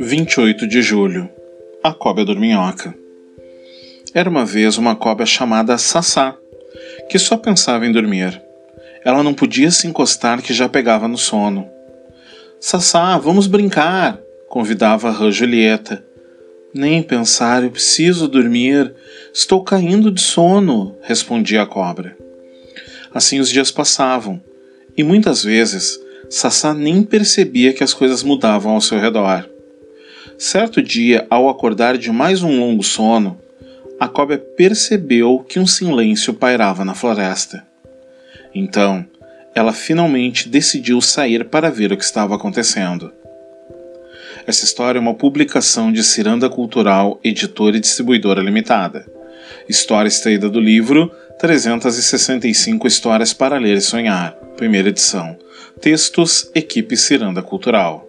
28 de julho A cobra dorminhoca Era uma vez uma cobra chamada Sassá, que só pensava em dormir. Ela não podia se encostar que já pegava no sono. Sassá, vamos brincar! convidava a Julieta. Nem pensar, eu preciso dormir. Estou caindo de sono, respondia a cobra. Assim os dias passavam, e muitas vezes Sassá nem percebia que as coisas mudavam ao seu redor. Certo dia, ao acordar de mais um longo sono, a cobra percebeu que um silêncio pairava na floresta. Então, ela finalmente decidiu sair para ver o que estava acontecendo. Essa história é uma publicação de Ciranda Cultural, editora e distribuidora limitada. História extraída do livro 365 Histórias para Ler e Sonhar, primeira edição. Textos, equipe Ciranda Cultural.